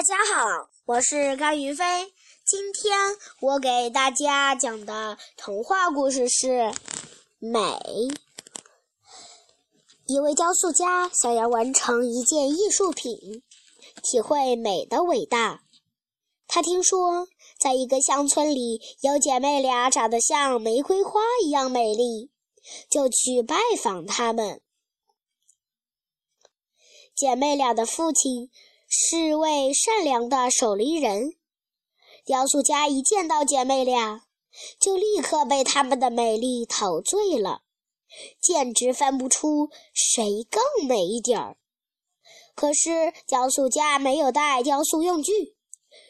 大家好，我是甘云飞。今天我给大家讲的童话故事是《美》。一位雕塑家想要完成一件艺术品，体会美的伟大。他听说，在一个乡村里有姐妹俩长得像玫瑰花一样美丽，就去拜访她们。姐妹俩的父亲。是位善良的守灵人。雕塑家一见到姐妹俩，就立刻被她们的美丽陶醉了，简直分不出谁更美一点儿。可是雕塑家没有带雕塑用具，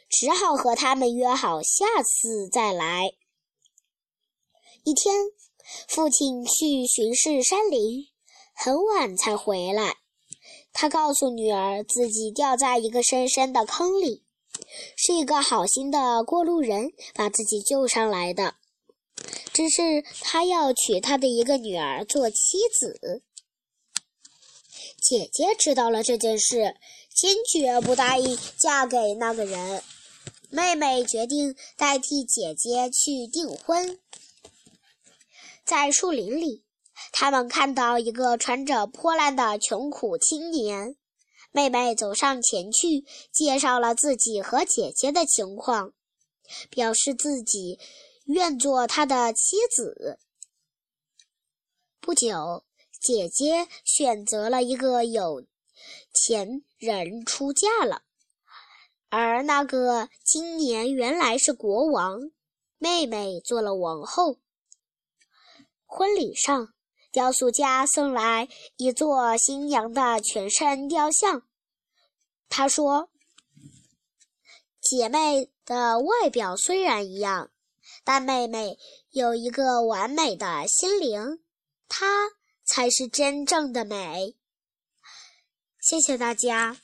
只好和他们约好下次再来。一天，父亲去巡视山林，很晚才回来。他告诉女儿，自己掉在一个深深的坑里，是一个好心的过路人把自己救上来的。只是他要娶他的一个女儿做妻子。姐姐知道了这件事，坚决不答应嫁给那个人。妹妹决定代替姐姐去订婚。在树林里。他们看到一个穿着破烂的穷苦青年，妹妹走上前去，介绍了自己和姐姐的情况，表示自己愿做他的妻子。不久，姐姐选择了一个有钱人出嫁了，而那个青年原来是国王，妹妹做了王后。婚礼上。雕塑家送来一座新娘的全身雕像。他说：“姐妹的外表虽然一样，但妹妹有一个完美的心灵，她才是真正的美。”谢谢大家。